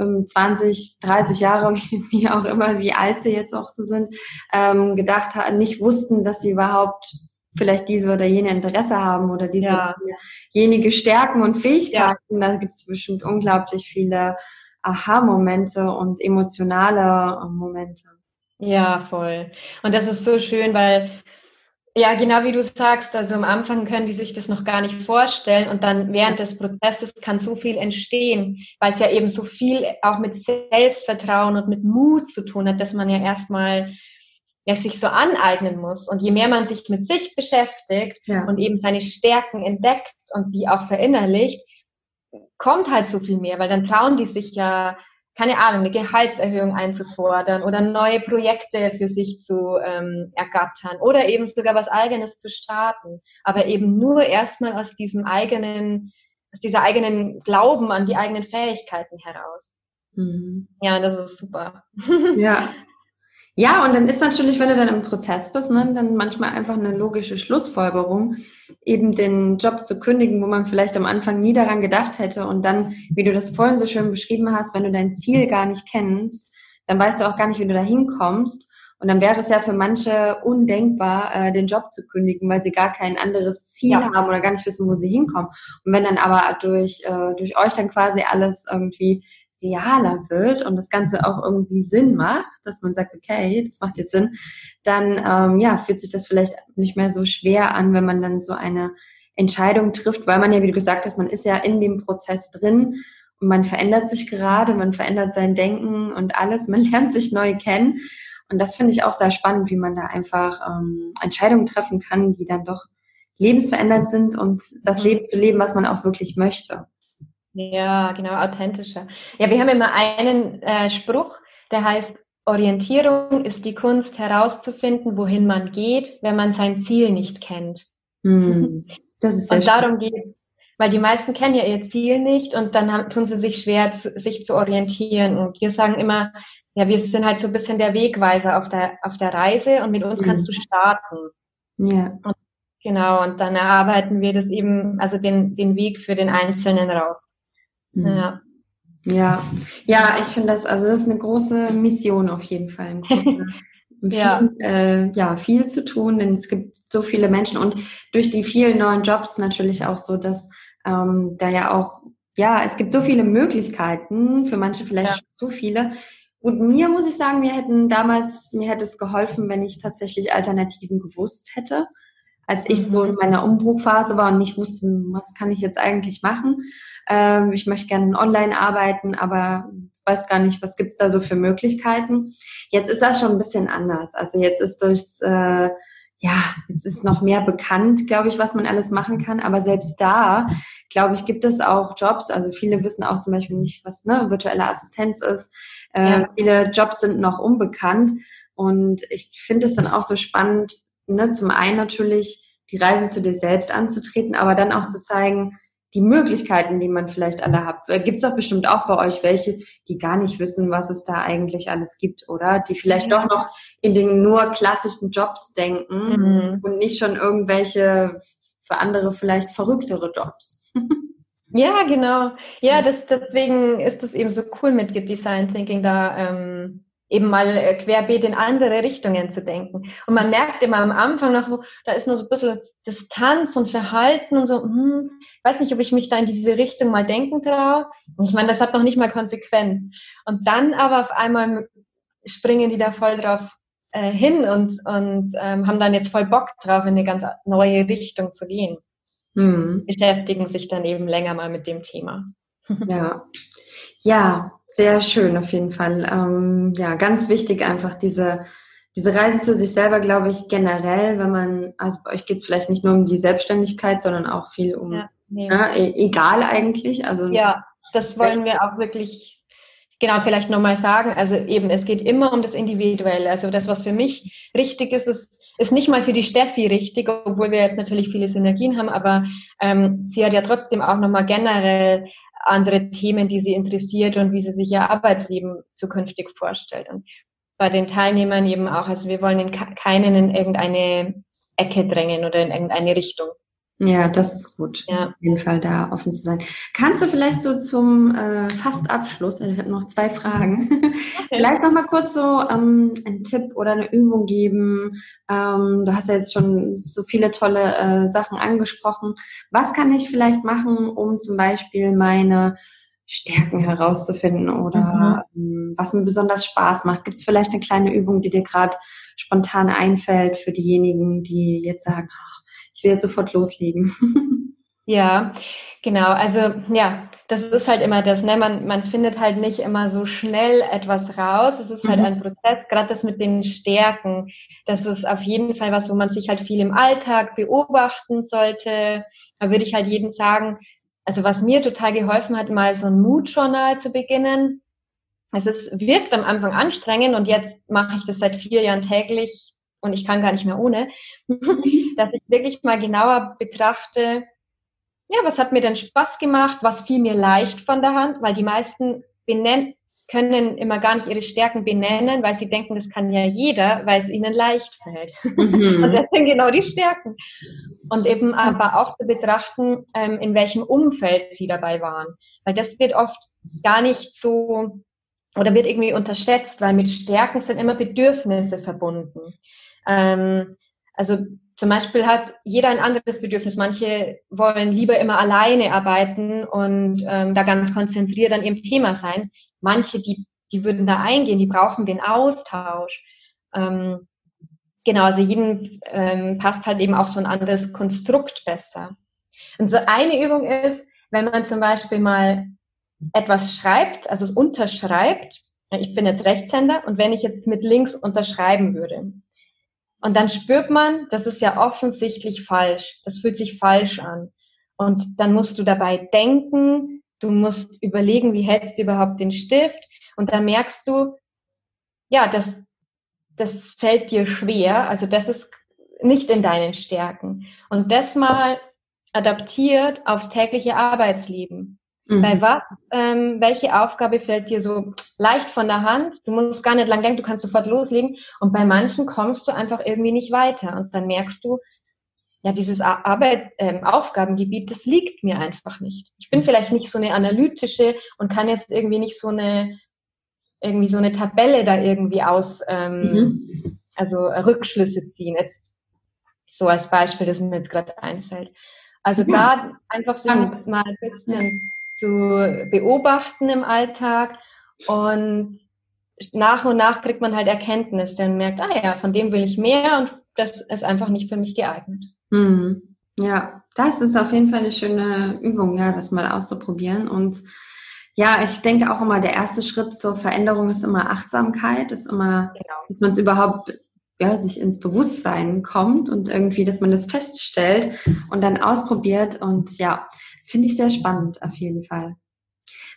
ähm, 20, 30 Jahre, wie auch immer, wie alt sie jetzt auch so sind, ähm, gedacht haben, nicht wussten, dass sie überhaupt vielleicht diese oder jene Interesse haben oder diese ja. jenige Stärken und Fähigkeiten. Ja. Da gibt es bestimmt unglaublich viele Aha-Momente und emotionale äh, Momente. Ja, voll. Und das ist so schön, weil ja, genau wie du sagst, also am Anfang können die sich das noch gar nicht vorstellen und dann während des Prozesses kann so viel entstehen, weil es ja eben so viel auch mit Selbstvertrauen und mit Mut zu tun hat, dass man ja erstmal ja, sich so aneignen muss. Und je mehr man sich mit sich beschäftigt ja. und eben seine Stärken entdeckt und die auch verinnerlicht, kommt halt so viel mehr, weil dann trauen die sich ja, keine Ahnung, eine Gehaltserhöhung einzufordern oder neue Projekte für sich zu ähm, ergattern oder eben sogar was eigenes zu starten. Aber eben nur erstmal aus diesem eigenen, aus dieser eigenen Glauben an die eigenen Fähigkeiten heraus. Mhm. Ja, das ist super. Ja, Ja, und dann ist natürlich, wenn du dann im Prozess bist, ne, dann manchmal einfach eine logische Schlussfolgerung, eben den Job zu kündigen, wo man vielleicht am Anfang nie daran gedacht hätte. Und dann, wie du das vorhin so schön beschrieben hast, wenn du dein Ziel gar nicht kennst, dann weißt du auch gar nicht, wie du da hinkommst. Und dann wäre es ja für manche undenkbar, äh, den Job zu kündigen, weil sie gar kein anderes Ziel ja. haben oder gar nicht wissen, wo sie hinkommen. Und wenn dann aber durch, äh, durch euch dann quasi alles irgendwie realer wird und das Ganze auch irgendwie Sinn macht, dass man sagt, okay, das macht jetzt Sinn, dann ähm, ja, fühlt sich das vielleicht nicht mehr so schwer an, wenn man dann so eine Entscheidung trifft, weil man ja, wie du gesagt hast, man ist ja in dem Prozess drin und man verändert sich gerade, man verändert sein Denken und alles, man lernt sich neu kennen. Und das finde ich auch sehr spannend, wie man da einfach ähm, Entscheidungen treffen kann, die dann doch lebensverändert sind und das. Leben zu leben, was man auch wirklich möchte. Ja, genau, authentischer. Ja, wir haben immer einen äh, Spruch, der heißt, Orientierung ist die Kunst herauszufinden, wohin man geht, wenn man sein Ziel nicht kennt. Hm, das ist und darum geht es, weil die meisten kennen ja ihr Ziel nicht und dann haben, tun sie sich schwer, zu, sich zu orientieren. Und wir sagen immer, ja, wir sind halt so ein bisschen der Wegweiser auf der, auf der Reise und mit uns hm. kannst du starten. Ja. Und, genau, und dann erarbeiten wir das eben, also den, den Weg für den Einzelnen raus. Mhm. Ja. Ja, ja, ich finde das, also das ist eine große Mission auf jeden Fall. Große, ja. Viel, äh, ja, viel zu tun, denn es gibt so viele Menschen und durch die vielen neuen Jobs natürlich auch so, dass ähm, da ja auch, ja, es gibt so viele Möglichkeiten, für manche vielleicht ja. zu viele. Und mir muss ich sagen, mir hätten damals, mir hätte es geholfen, wenn ich tatsächlich Alternativen gewusst hätte, als ich mhm. so in meiner Umbruchphase war und nicht wusste, was kann ich jetzt eigentlich machen. Ähm, ich möchte gerne online arbeiten, aber weiß gar nicht, was gibt's da so für Möglichkeiten. Jetzt ist das schon ein bisschen anders. Also jetzt ist durchs, äh, ja, jetzt ist noch mehr bekannt, glaube ich, was man alles machen kann. Aber selbst da, glaube ich, gibt es auch Jobs. Also viele wissen auch zum Beispiel nicht, was ne, virtuelle Assistenz ist. Äh, ja. Viele Jobs sind noch unbekannt. Und ich finde es dann auch so spannend, ne, zum einen natürlich die Reise zu dir selbst anzutreten, aber dann auch zu zeigen, die Möglichkeiten, die man vielleicht alle hat. Äh, gibt es doch bestimmt auch bei euch welche, die gar nicht wissen, was es da eigentlich alles gibt, oder? Die vielleicht mhm. doch noch in den nur klassischen Jobs denken mhm. und nicht schon irgendwelche für andere vielleicht verrücktere Jobs. ja, genau. Ja, das, deswegen ist es eben so cool mit Design Thinking da. Ähm eben mal äh, querbeet in andere Richtungen zu denken. Und man merkt immer am Anfang noch, da ist nur so ein bisschen Distanz und Verhalten und so, hm, weiß nicht, ob ich mich da in diese Richtung mal denken traue. Und ich meine, das hat noch nicht mal Konsequenz. Und dann aber auf einmal springen die da voll drauf äh, hin und, und ähm, haben dann jetzt voll Bock drauf, in eine ganz neue Richtung zu gehen. Hm. Beschäftigen sich dann eben länger mal mit dem Thema. Ja. Ja, sehr schön auf jeden Fall. Ähm, ja, ganz wichtig einfach diese, diese Reise zu sich selber, glaube ich, generell, wenn man, also bei euch geht es vielleicht nicht nur um die Selbstständigkeit, sondern auch viel um, ja, nee. ne, egal eigentlich. Also ja, das wollen wir auch wirklich genau vielleicht nochmal sagen. Also eben, es geht immer um das Individuelle. Also das, was für mich richtig ist, ist, ist nicht mal für die Steffi richtig, obwohl wir jetzt natürlich viele Synergien haben, aber ähm, sie hat ja trotzdem auch nochmal generell andere Themen, die sie interessiert und wie sie sich ihr Arbeitsleben zukünftig vorstellt. Und bei den Teilnehmern eben auch, also wir wollen in keinen in irgendeine Ecke drängen oder in irgendeine Richtung. Ja, das ist gut. Ja. Auf jeden Fall da offen zu sein. Kannst du vielleicht so zum äh, fast Abschluss, also ich habe noch zwei Fragen, okay. vielleicht noch mal kurz so ähm, einen Tipp oder eine Übung geben. Ähm, du hast ja jetzt schon so viele tolle äh, Sachen angesprochen. Was kann ich vielleicht machen, um zum Beispiel meine Stärken herauszufinden oder mhm. ähm, was mir besonders Spaß macht? Gibt es vielleicht eine kleine Übung, die dir gerade spontan einfällt für diejenigen, die jetzt sagen, ich will jetzt sofort loslegen. Ja, genau. Also ja, das ist halt immer das, ne? Man, man findet halt nicht immer so schnell etwas raus. Es ist halt mhm. ein Prozess, gerade das mit den Stärken. Das ist auf jeden Fall was, wo man sich halt viel im Alltag beobachten sollte. Da würde ich halt jedem sagen, also was mir total geholfen hat, mal so ein Mood-Journal zu beginnen. Es ist, wirkt am Anfang anstrengend und jetzt mache ich das seit vier Jahren täglich und ich kann gar nicht mehr ohne, dass ich wirklich mal genauer betrachte, ja, was hat mir denn Spaß gemacht, was fiel mir leicht von der Hand, weil die meisten benennen, können immer gar nicht ihre Stärken benennen, weil sie denken, das kann ja jeder, weil es ihnen leicht fällt. Mhm. Und das sind genau die Stärken. Und eben aber auch zu betrachten, ähm, in welchem Umfeld sie dabei waren. Weil das wird oft gar nicht so oder wird irgendwie unterschätzt, weil mit Stärken sind immer Bedürfnisse verbunden. Ähm, also zum Beispiel hat jeder ein anderes Bedürfnis. Manche wollen lieber immer alleine arbeiten und ähm, da ganz konzentriert an ihrem Thema sein. Manche, die, die würden da eingehen, die brauchen den Austausch. Ähm, genau, also jedem ähm, passt halt eben auch so ein anderes Konstrukt besser. Und so eine Übung ist, wenn man zum Beispiel mal etwas schreibt, also es unterschreibt, ich bin jetzt Rechtshänder und wenn ich jetzt mit links unterschreiben würde, und dann spürt man, das ist ja offensichtlich falsch. Das fühlt sich falsch an. Und dann musst du dabei denken, du musst überlegen, wie hältst du überhaupt den Stift. Und dann merkst du, ja, das, das fällt dir schwer. Also das ist nicht in deinen Stärken. Und das mal adaptiert aufs tägliche Arbeitsleben. Mhm. Bei was, ähm, welche Aufgabe fällt dir so leicht von der Hand? Du musst gar nicht lang denken, du kannst sofort loslegen. Und bei manchen kommst du einfach irgendwie nicht weiter. Und dann merkst du, ja, dieses Arbeit, ähm, Aufgabengebiet, das liegt mir einfach nicht. Ich bin vielleicht nicht so eine analytische und kann jetzt irgendwie nicht so eine, irgendwie so eine Tabelle da irgendwie aus, ähm, mhm. also Rückschlüsse ziehen. Jetzt so als Beispiel, das mir jetzt gerade einfällt. Also ja. da einfach so mal ein bisschen zu beobachten im Alltag und nach und nach kriegt man halt Erkenntnisse und merkt, ah ja, von dem will ich mehr und das ist einfach nicht für mich geeignet. Mhm. Ja, das ist auf jeden Fall eine schöne Übung, ja, das mal auszuprobieren. Und ja, ich denke auch immer, der erste Schritt zur Veränderung ist immer Achtsamkeit, ist immer, genau. dass man es überhaupt ja, sich ins Bewusstsein kommt und irgendwie, dass man das feststellt und dann ausprobiert. Und ja, finde ich sehr spannend auf jeden Fall.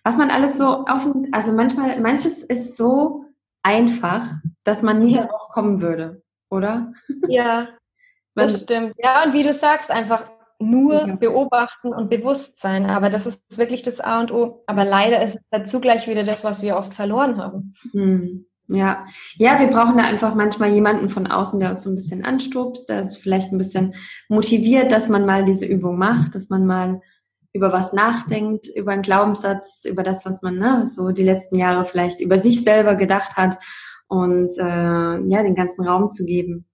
Was man alles so offen, also manchmal, manches ist so einfach, dass man nie ja. darauf kommen würde, oder? Ja, das stimmt. Ja, und wie du sagst, einfach nur ja. beobachten und bewusst sein. Aber das ist wirklich das A und O. Aber leider ist es dazu gleich wieder das, was wir oft verloren haben. Hm. Ja, ja, wir brauchen da einfach manchmal jemanden von außen, der uns so ein bisschen anstupst, der uns vielleicht ein bisschen motiviert, dass man mal diese Übung macht, dass man mal über was nachdenkt, über einen Glaubenssatz, über das, was man ne, so die letzten Jahre vielleicht über sich selber gedacht hat und äh, ja, den ganzen Raum zu geben.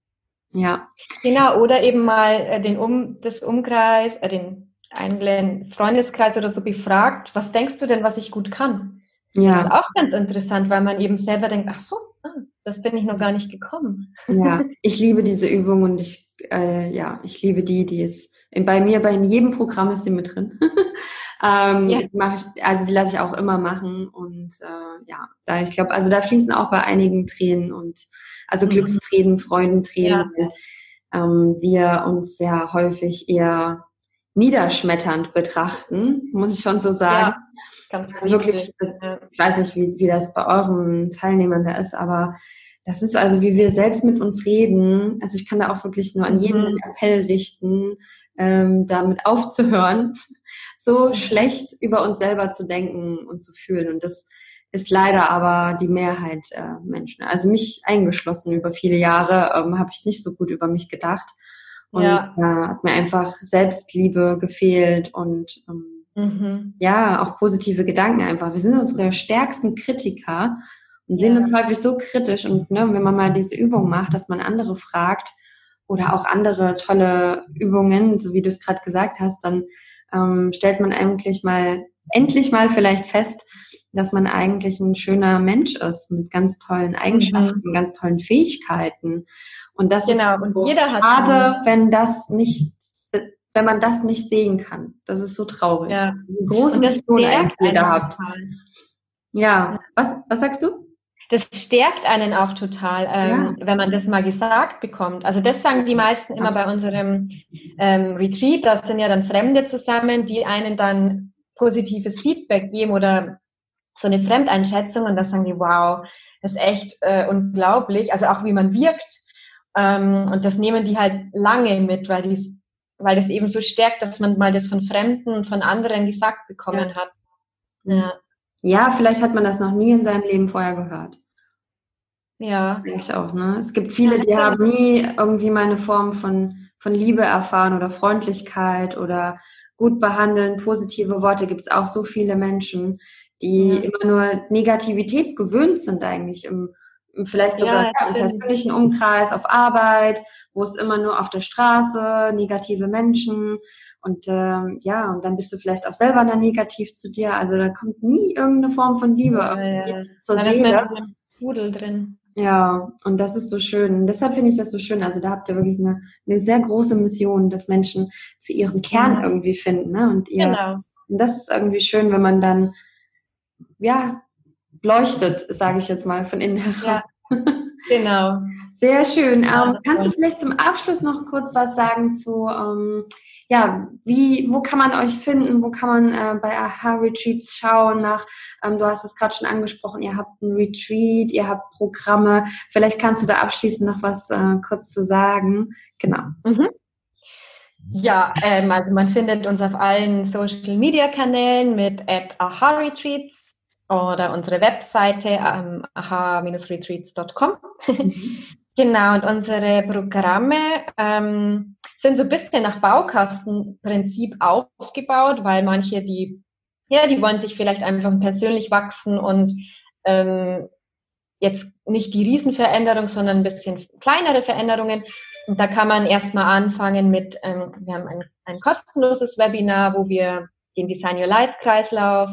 Ja. Genau, oder eben mal äh, den um das Umkreis, äh, den eigenen Freundeskreis oder so befragt, was denkst du denn, was ich gut kann? Ja. Das ist auch ganz interessant, weil man eben selber denkt, ach so, ah, das bin ich noch gar nicht gekommen. Ja, ich liebe diese Übung und ich, äh, ja, ich liebe die, die ist bei mir, bei jedem Programm ist sie mit drin. ähm, ja. mache ich, also die lasse ich auch immer machen und äh, ja, da ich glaube, also da fließen auch bei einigen Tränen und also mhm. Glückstränen, Freudentränen, ja. weil ähm, wir uns sehr häufig eher niederschmetternd betrachten, muss ich schon so sagen. Ja Ganz also wirklich, ich weiß nicht, wie, wie das bei euren Teilnehmern da ist, aber das ist also, wie wir selbst mit uns reden. Also ich kann da auch wirklich nur an jeden mhm. Appell richten, ähm, damit aufzuhören, so schlecht über uns selber zu denken und zu fühlen. Und das ist leider aber die Mehrheit äh, Menschen. Also mich eingeschlossen über viele Jahre ähm, habe ich nicht so gut über mich gedacht. Und ja. äh, hat mir einfach Selbstliebe gefehlt und ähm, Mhm. Ja, auch positive Gedanken einfach. Wir sind unsere stärksten Kritiker und sehen ja. uns häufig so kritisch. Und ne, wenn man mal diese Übung macht, dass man andere fragt oder auch andere tolle Übungen, so wie du es gerade gesagt hast, dann ähm, stellt man eigentlich mal, endlich mal vielleicht fest, dass man eigentlich ein schöner Mensch ist mit ganz tollen Eigenschaften, mhm. ganz tollen Fähigkeiten. Und das genau. ist und jeder schade, wenn das nicht wenn man das nicht sehen kann. Das ist so traurig. Ja. Eine große Mission eigentlich jeder habt. Ja, was, was sagst du? Das stärkt einen auch total, ähm, ja. wenn man das mal gesagt bekommt. Also das sagen die meisten immer bei unserem ähm, Retreat. Da sind ja dann Fremde zusammen, die einen dann positives Feedback geben oder so eine Fremdeinschätzung und da sagen die, wow, das ist echt äh, unglaublich. Also auch wie man wirkt. Ähm, und das nehmen die halt lange mit, weil die weil das eben so stärkt, dass man mal das von Fremden und von anderen gesagt bekommen ja. hat. Ja. Ja, vielleicht hat man das noch nie in seinem Leben vorher gehört. Ja. Denke ich auch, ne? Es gibt viele, die haben nie irgendwie mal eine Form von, von Liebe erfahren oder Freundlichkeit oder gut behandeln, positive Worte. Gibt es auch so viele Menschen, die ja. immer nur Negativität gewöhnt sind eigentlich im, im vielleicht sogar ja, im persönlichen Umkreis, auf Arbeit, wo es immer nur auf der Straße, negative Menschen und ähm, ja, und dann bist du vielleicht auch selber dann negativ zu dir. Also da kommt nie irgendeine Form von Liebe ja, ja. zur dann Seele. Pudel drin. Ja, und das ist so schön. Und deshalb finde ich das so schön. Also da habt ihr wirklich eine, eine sehr große Mission, dass Menschen zu ihrem Kern mhm. irgendwie finden. Ne? Und ihr, genau. und das ist irgendwie schön, wenn man dann ja leuchtet, sage ich jetzt mal von innen heraus. Ja, genau. Sehr schön. Ähm, kannst du vielleicht zum Abschluss noch kurz was sagen zu ähm, ja, wie, wo kann man euch finden? Wo kann man äh, bei Aha Retreats schauen nach, ähm, du hast es gerade schon angesprochen, ihr habt ein Retreat, ihr habt Programme. Vielleicht kannst du da abschließend noch was äh, kurz zu sagen. Genau. Mhm. Ja, ähm, also man findet uns auf allen Social Media Kanälen mit at Aha Retreats oder unsere Webseite ähm, aha-retreats.com. Mhm. genau, und unsere Programme ähm, sind so ein bisschen nach Baukastenprinzip aufgebaut, weil manche, die, ja, die wollen sich vielleicht einfach persönlich wachsen und ähm, jetzt nicht die Riesenveränderung, sondern ein bisschen kleinere Veränderungen. Und da kann man erstmal anfangen mit, ähm, wir haben ein, ein kostenloses Webinar, wo wir den Design Your Life Kreislauf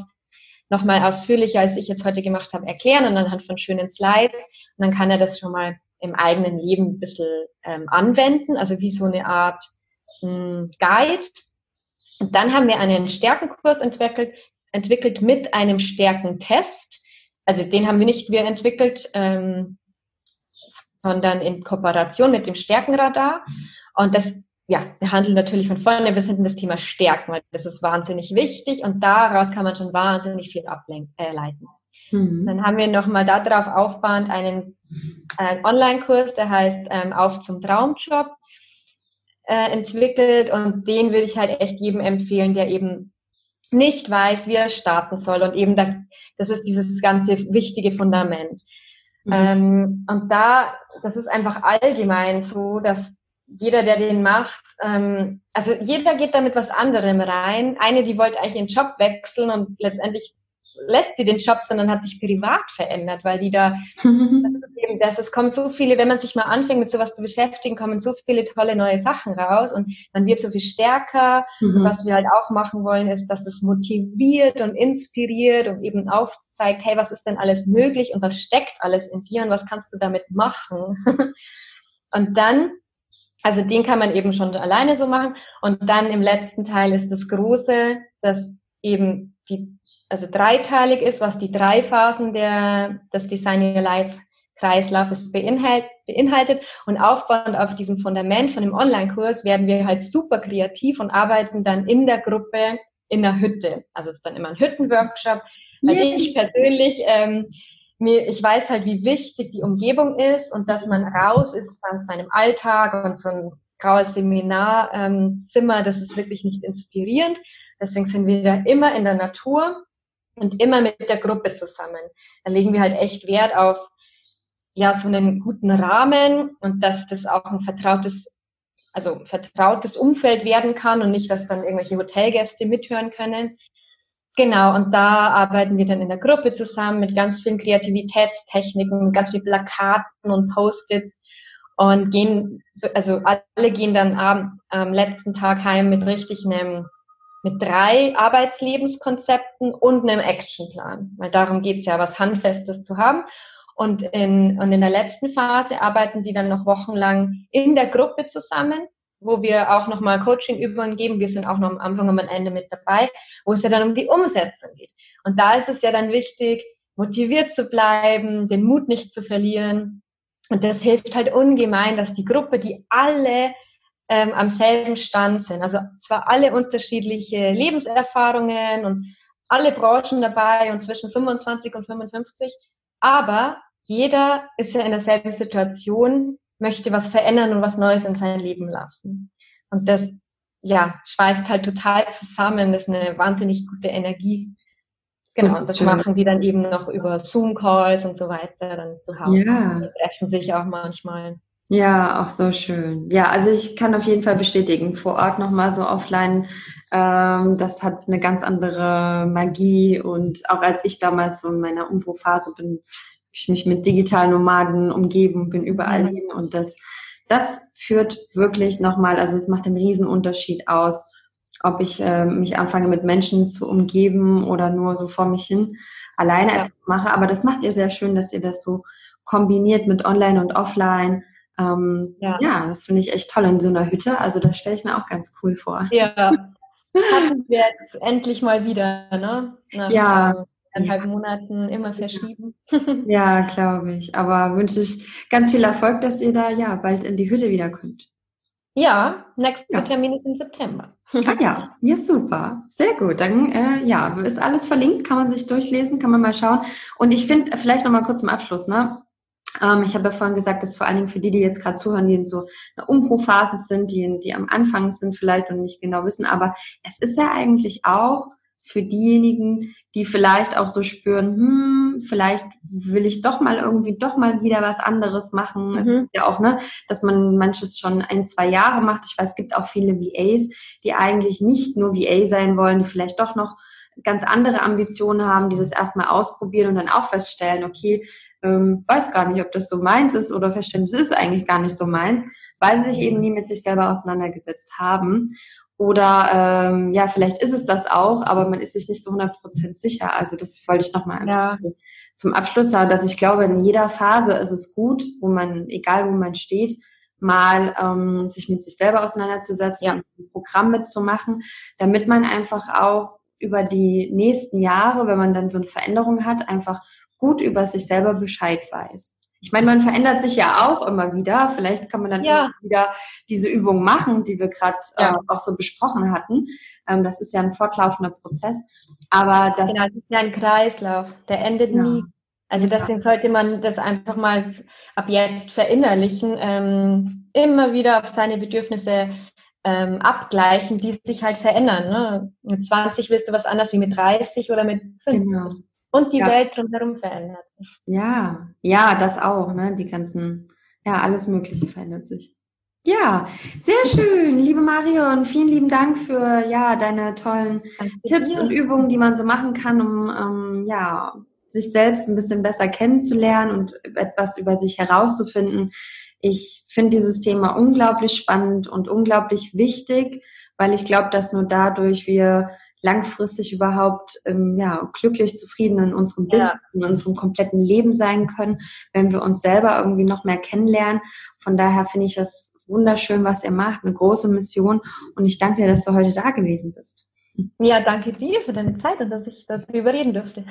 nochmal ausführlicher, als ich jetzt heute gemacht habe, erklären und anhand von schönen Slides. Und dann kann er das schon mal im eigenen Leben ein bisschen ähm, anwenden, also wie so eine Art mh, hm, Guide. Und dann haben wir einen Stärkenkurs entwickelt, entwickelt mit einem Stärkentest. Also den haben wir nicht wir entwickelt, ähm, sondern in Kooperation mit dem Stärkenradar. Und das ja, wir handeln natürlich von vorne bis hinten das Thema Stärken, weil das ist wahnsinnig wichtig und daraus kann man schon wahnsinnig viel ableiten. Äh, mhm. Dann haben wir nochmal darauf aufbauend einen äh, Online-Kurs, der heißt ähm, Auf zum Traumjob äh, entwickelt und den würde ich halt echt jedem empfehlen, der eben nicht weiß, wie er starten soll und eben da, das ist dieses ganze wichtige Fundament. Mhm. Ähm, und da, das ist einfach allgemein so, dass jeder, der den macht, ähm, also jeder geht da mit was anderem rein. Eine, die wollte eigentlich ihren Job wechseln und letztendlich lässt sie den Job, sondern hat sich privat verändert, weil die da, das es kommen so viele, wenn man sich mal anfängt mit sowas zu beschäftigen, kommen so viele tolle neue Sachen raus und man wird so viel stärker. Mhm. was wir halt auch machen wollen, ist, dass es motiviert und inspiriert und eben aufzeigt, hey, was ist denn alles möglich und was steckt alles in dir und was kannst du damit machen? und dann also den kann man eben schon alleine so machen. Und dann im letzten Teil ist das Große, dass eben die, also dreiteilig ist, was die drei Phasen der, des Design Your Life Kreislaufes beinhaltet, beinhaltet. Und aufbauend auf diesem Fundament von dem Online-Kurs werden wir halt super kreativ und arbeiten dann in der Gruppe in der Hütte. Also es ist dann immer ein Hüttenworkshop, weil yeah. ich persönlich ähm, mir, ich weiß halt, wie wichtig die Umgebung ist und dass man raus ist aus seinem Alltag und so ein graues Seminarzimmer, ähm, das ist wirklich nicht inspirierend. Deswegen sind wir da immer in der Natur und immer mit der Gruppe zusammen. Da legen wir halt echt Wert auf ja so einen guten Rahmen und dass das auch ein vertrautes also vertrautes Umfeld werden kann und nicht, dass dann irgendwelche Hotelgäste mithören können. Genau, und da arbeiten wir dann in der Gruppe zusammen mit ganz vielen Kreativitätstechniken, ganz viel Plakaten und Post-its und gehen, also alle gehen dann am, am letzten Tag heim mit richtig einem, mit drei Arbeitslebenskonzepten und einem Actionplan, weil darum geht's ja, was Handfestes zu haben. Und in, und in der letzten Phase arbeiten die dann noch wochenlang in der Gruppe zusammen wo wir auch nochmal Coaching-Übungen geben. Wir sind auch noch am Anfang und am Ende mit dabei, wo es ja dann um die Umsetzung geht. Und da ist es ja dann wichtig, motiviert zu bleiben, den Mut nicht zu verlieren. Und das hilft halt ungemein, dass die Gruppe, die alle ähm, am selben Stand sind, also zwar alle unterschiedliche Lebenserfahrungen und alle Branchen dabei und zwischen 25 und 55, aber jeder ist ja in derselben Situation, möchte was verändern und was Neues in sein Leben lassen. Und das, ja, schweißt halt total zusammen, das ist eine wahnsinnig gute Energie. Genau, und das machen die dann eben noch über Zoom-Calls und so weiter dann zu Hause. Ja. Die treffen sich auch manchmal. Ja, auch so schön. Ja, also ich kann auf jeden Fall bestätigen, vor Ort nochmal so offline, ähm, das hat eine ganz andere Magie und auch als ich damals so in meiner Umbruchphase bin, ich mich mit digitalen Nomaden umgeben, bin überall mhm. hin und das, das führt wirklich nochmal, also es macht einen riesen Unterschied aus, ob ich äh, mich anfange mit Menschen zu umgeben oder nur so vor mich hin alleine ja. etwas mache. Aber das macht ihr sehr schön, dass ihr das so kombiniert mit Online und Offline. Ähm, ja. ja. das finde ich echt toll in so einer Hütte. Also das stelle ich mir auch ganz cool vor. Ja, hatten wir jetzt endlich mal wieder, ne? Nach, ja. Eineinhalb ja. Monaten immer verschieben. ja, glaube ich. Aber wünsche ich ganz viel Erfolg, dass ihr da ja bald in die Hütte wieder könnt. Ja, nächster ja. Termin ist im September. Ah ja, ja super, sehr gut. Dann äh, ja, ist alles verlinkt, kann man sich durchlesen, kann man mal schauen. Und ich finde vielleicht noch mal kurz zum Abschluss, ne? Ähm, ich habe ja vorhin gesagt, dass vor allen Dingen für die, die jetzt gerade zuhören, die in so einer Umbruchphase sind, die, die am Anfang sind vielleicht und nicht genau wissen, aber es ist ja eigentlich auch für diejenigen, die vielleicht auch so spüren, hm, vielleicht will ich doch mal irgendwie doch mal wieder was anderes machen. Mhm. Es ist ja auch, ne, dass man manches schon ein, zwei Jahre macht. Ich weiß, es gibt auch viele VAs, die eigentlich nicht nur VA sein wollen, die vielleicht doch noch ganz andere Ambitionen haben, die das erstmal ausprobieren und dann auch feststellen, okay, ähm, weiß gar nicht, ob das so meins ist oder es ist eigentlich gar nicht so meins, weil sie sich eben nie mit sich selber auseinandergesetzt haben. Oder ähm, ja, vielleicht ist es das auch, aber man ist sich nicht so 100% sicher. Also das wollte ich nochmal ja. zum Abschluss sagen, dass ich glaube, in jeder Phase ist es gut, wo man, egal wo man steht, mal ähm, sich mit sich selber auseinanderzusetzen ja. ein Programm mitzumachen, damit man einfach auch über die nächsten Jahre, wenn man dann so eine Veränderung hat, einfach gut über sich selber Bescheid weiß. Ich meine, man verändert sich ja auch immer wieder. Vielleicht kann man dann ja. wieder diese Übung machen, die wir gerade ja. äh, auch so besprochen hatten. Ähm, das ist ja ein fortlaufender Prozess. Aber das, genau, das ist ja ein Kreislauf, der endet ja. nie. Also deswegen sollte man das einfach mal ab jetzt verinnerlichen, ähm, immer wieder auf seine Bedürfnisse ähm, abgleichen, die sich halt verändern. Ne? Mit 20 wirst du was anders wie mit 30 oder mit 50. Genau. Und die ja. Welt drumherum verändert sich. Ja, ja, das auch, ne? Die ganzen, ja, alles Mögliche verändert sich. Ja, sehr schön, liebe Marion. Vielen lieben Dank für ja deine tollen Danke Tipps dir. und Übungen, die man so machen kann, um ähm, ja sich selbst ein bisschen besser kennenzulernen und etwas über sich herauszufinden. Ich finde dieses Thema unglaublich spannend und unglaublich wichtig, weil ich glaube, dass nur dadurch wir langfristig überhaupt ähm, ja, glücklich, zufrieden in unserem Business, ja. in unserem kompletten Leben sein können, wenn wir uns selber irgendwie noch mehr kennenlernen. Von daher finde ich das wunderschön, was ihr macht, eine große Mission und ich danke dir, dass du heute da gewesen bist. Ja, danke dir für deine Zeit und dass ich darüber reden durfte.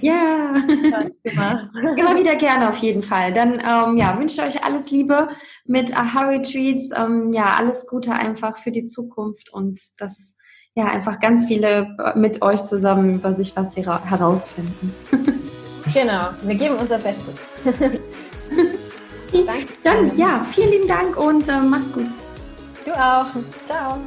Ja, immer wieder gerne auf jeden Fall. Dann ähm, ja, wünsche ich euch alles Liebe mit Aha Retreats. Ähm, ja, alles Gute einfach für die Zukunft und das ja, einfach ganz viele mit euch zusammen über sich was herausfinden. genau, wir geben unser Bestes. Danke. Dann, ja, vielen lieben Dank und äh, mach's gut. Du auch. Ciao.